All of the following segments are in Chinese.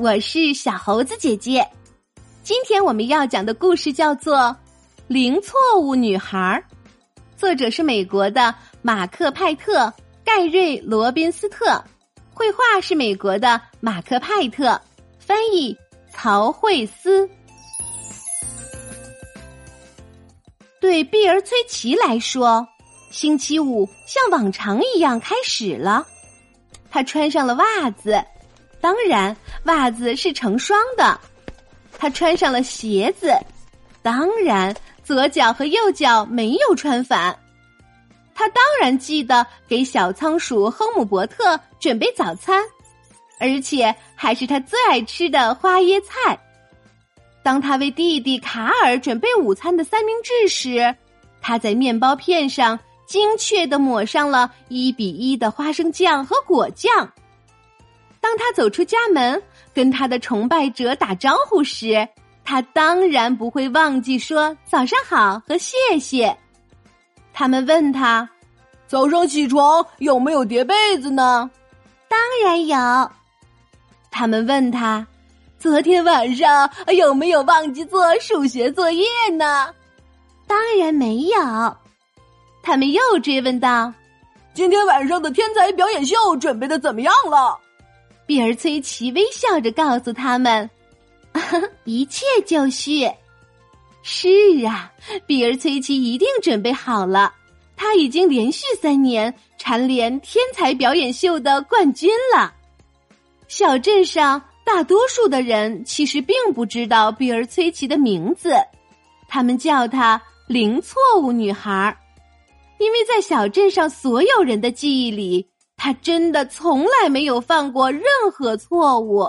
我是小猴子姐姐。今天我们要讲的故事叫做《零错误女孩》，作者是美国的马克·派特、盖瑞·罗宾斯特，绘画是美国的马克·派特，翻译曹慧思。对碧儿·崔奇来说，星期五像往常一样开始了。他穿上了袜子，当然袜子是成双的。他穿上了鞋子，当然左脚和右脚没有穿反。他当然记得给小仓鼠亨姆伯特准备早餐，而且还是他最爱吃的花椰菜。当他为弟弟卡尔准备午餐的三明治时，他在面包片上精确的抹上了一比一的花生酱和果酱。当他走出家门，跟他的崇拜者打招呼时，他当然不会忘记说早上好和谢谢。他们问他：“早上起床有没有叠被子呢？”“当然有。”他们问他。昨天晚上有没有忘记做数学作业呢？当然没有。他们又追问道：“今天晚上的天才表演秀准备的怎么样了？”比尔崔奇微笑着告诉他们：“ 一切就绪。”是啊，比尔崔奇一定准备好了。他已经连续三年蝉联天才表演秀的冠军了。小镇上。大多数的人其实并不知道比尔崔奇的名字，他们叫她“零错误女孩”，因为在小镇上所有人的记忆里，他真的从来没有犯过任何错误。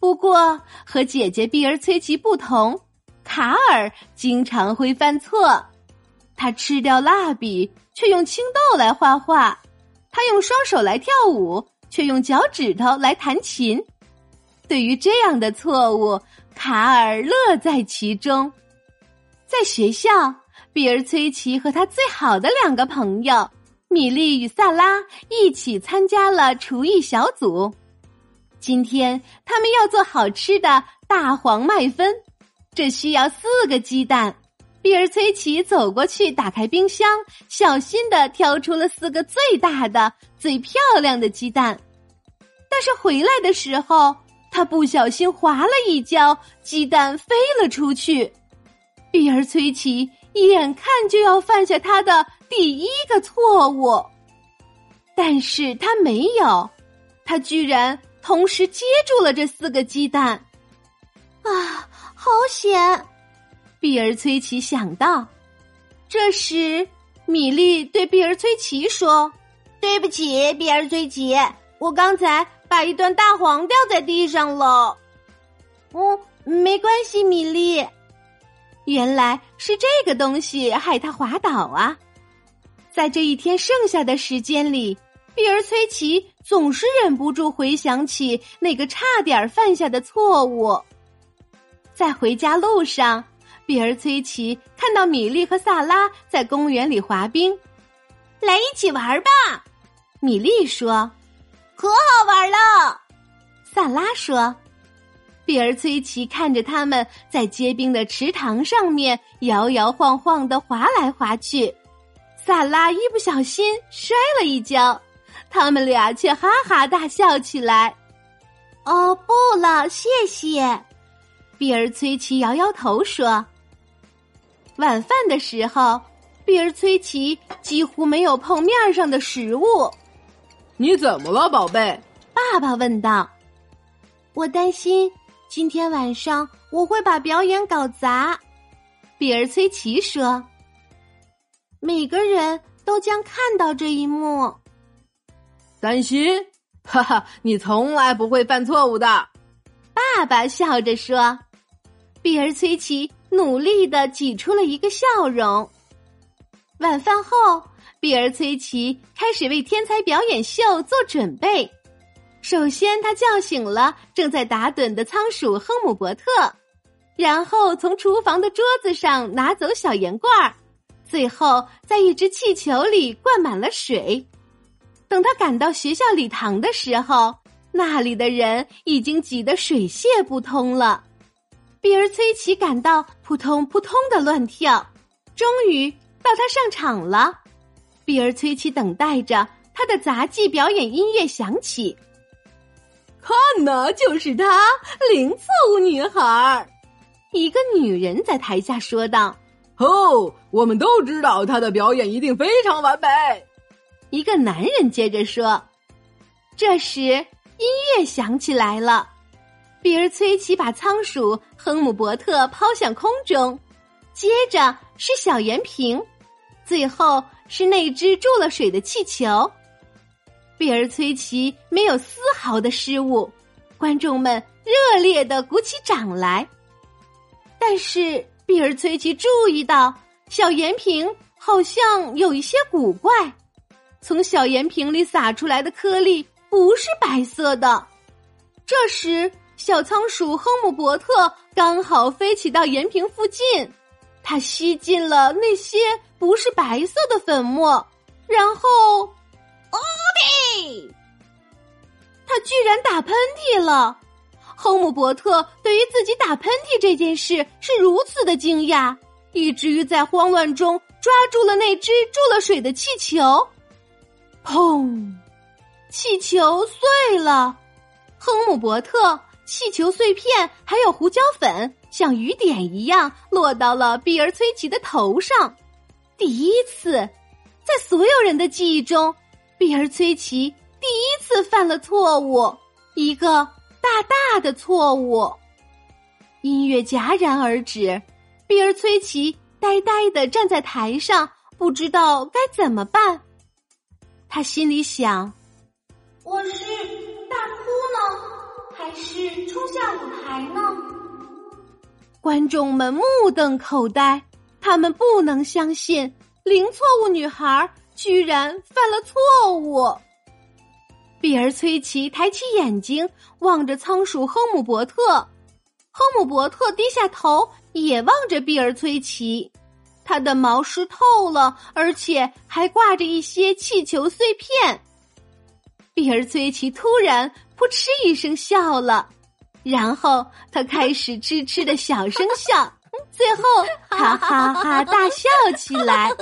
不过和姐姐碧儿崔奇不同，卡尔经常会犯错。他吃掉蜡笔，却用青豆来画画；他用双手来跳舞，却用脚趾头来弹琴。对于这样的错误，卡尔乐在其中。在学校，比尔崔奇和他最好的两个朋友米莉与萨拉一起参加了厨艺小组。今天他们要做好吃的大黄麦芬，这需要四个鸡蛋。比尔崔奇走过去，打开冰箱，小心的挑出了四个最大的、最漂亮的鸡蛋。但是回来的时候。他不小心滑了一跤，鸡蛋飞了出去。比尔崔奇眼看就要犯下他的第一个错误，但是他没有，他居然同时接住了这四个鸡蛋。啊，好险！比尔崔奇想到。这时，米莉对比尔崔奇说：“对不起，比尔崔奇，我刚才。”把一段大黄掉在地上了。哦，没关系，米莉。原来是这个东西害他滑倒啊！在这一天剩下的时间里，比尔崔奇总是忍不住回想起那个差点犯下的错误。在回家路上，比尔崔奇看到米莉和萨拉在公园里滑冰，来一起玩吧。米莉说。可好玩了，萨拉说。比尔崔奇看着他们在结冰的池塘上面摇摇晃晃的滑来滑去，萨拉一不小心摔了一跤，他们俩却哈哈大笑起来。哦，不了，谢谢。比尔崔奇摇摇头说。晚饭的时候，比尔崔奇几乎没有碰面上的食物。你怎么了，宝贝？爸爸问道。我担心今天晚上我会把表演搞砸。比尔崔奇说：“每个人都将看到这一幕。”担心？哈哈，你从来不会犯错误的。爸爸笑着说。比尔崔奇努力的挤出了一个笑容。晚饭后。比尔崔奇开始为天才表演秀做准备。首先，他叫醒了正在打盹的仓鼠亨姆伯特，然后从厨房的桌子上拿走小盐罐儿，最后在一只气球里灌满了水。等他赶到学校礼堂的时候，那里的人已经挤得水泄不通了。比尔崔奇感到扑通扑通的乱跳，终于到他上场了。比尔崔奇等待着他的杂技表演音乐响起。看呐，就是她，零错误女孩。一个女人在台下说道：“哦，我们都知道她的表演一定非常完美。”一个男人接着说。这时，音乐响起来了。比尔崔奇把仓鼠亨姆伯特抛向空中，接着是小圆瓶，最后是那只注了水的气球。比尔崔奇没有丝毫的失误，观众们热烈的鼓起掌来。但是比尔崔奇注意到，小盐瓶好像有一些古怪，从小盐瓶里洒出来的颗粒不是白色的。这时，小仓鼠亨姆伯特刚好飞起到盐瓶附近，它吸进了那些不是白色的粉末，然后。他居然打喷嚏了！亨姆伯特对于自己打喷嚏这件事是如此的惊讶，以至于在慌乱中抓住了那只注了水的气球。砰！气球碎了。亨姆伯特气球碎片还有胡椒粉像雨点一样落到了比尔崔奇的头上。第一次，在所有人的记忆中。比尔崔奇第一次犯了错误，一个大大的错误。音乐戛然而止，比尔崔奇呆呆的站在台上，不知道该怎么办。他心里想：我是大哭呢，还是冲下舞台呢？观众们目瞪口呆，他们不能相信零错误女孩。居然犯了错误！比尔崔奇抬起眼睛望着仓鼠亨姆伯特，亨姆伯特低下头也望着比尔崔奇。他的毛湿透了，而且还挂着一些气球碎片。比尔崔奇突然扑哧一声笑了，然后他开始痴痴的小声笑。最后，他哈哈大笑起来。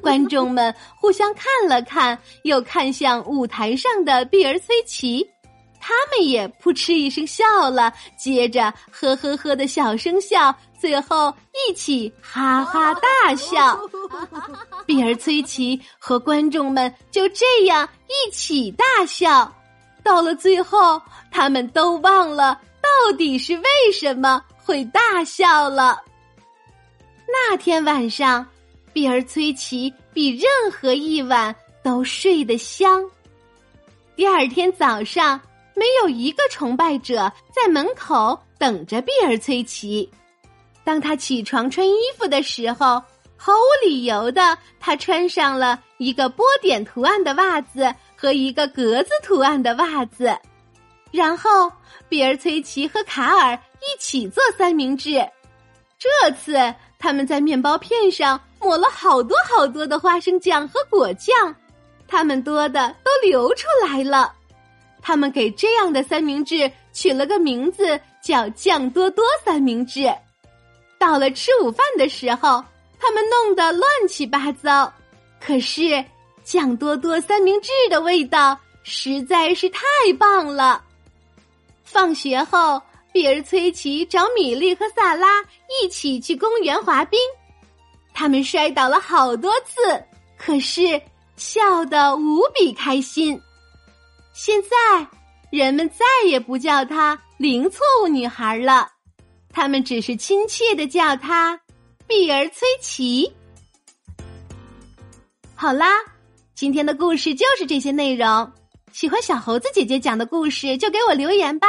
观众们互相看了看，又看向舞台上的碧儿崔奇，他们也扑哧一声笑了，接着呵呵呵的小声笑，最后一起哈哈大笑。碧儿崔奇和观众们就这样一起大笑。到了最后，他们都忘了到底是为什么。会大笑了。那天晚上，比尔崔奇比任何一晚都睡得香。第二天早上，没有一个崇拜者在门口等着比尔崔奇。当他起床穿衣服的时候，毫无理由的，他穿上了一个波点图案的袜子和一个格子图案的袜子。然后，比尔崔奇和卡尔一起做三明治。这次，他们在面包片上抹了好多好多的花生酱和果酱，他们多的都流出来了。他们给这样的三明治取了个名字，叫“酱多多三明治”。到了吃午饭的时候，他们弄得乱七八糟。可是，酱多多三明治的味道实在是太棒了。放学后，比尔崔奇找米莉和萨拉一起去公园滑冰。他们摔倒了好多次，可是笑得无比开心。现在，人们再也不叫她“零错误女孩”了，他们只是亲切的叫她“比尔崔奇”。好啦，今天的故事就是这些内容。喜欢小猴子姐姐讲的故事，就给我留言吧，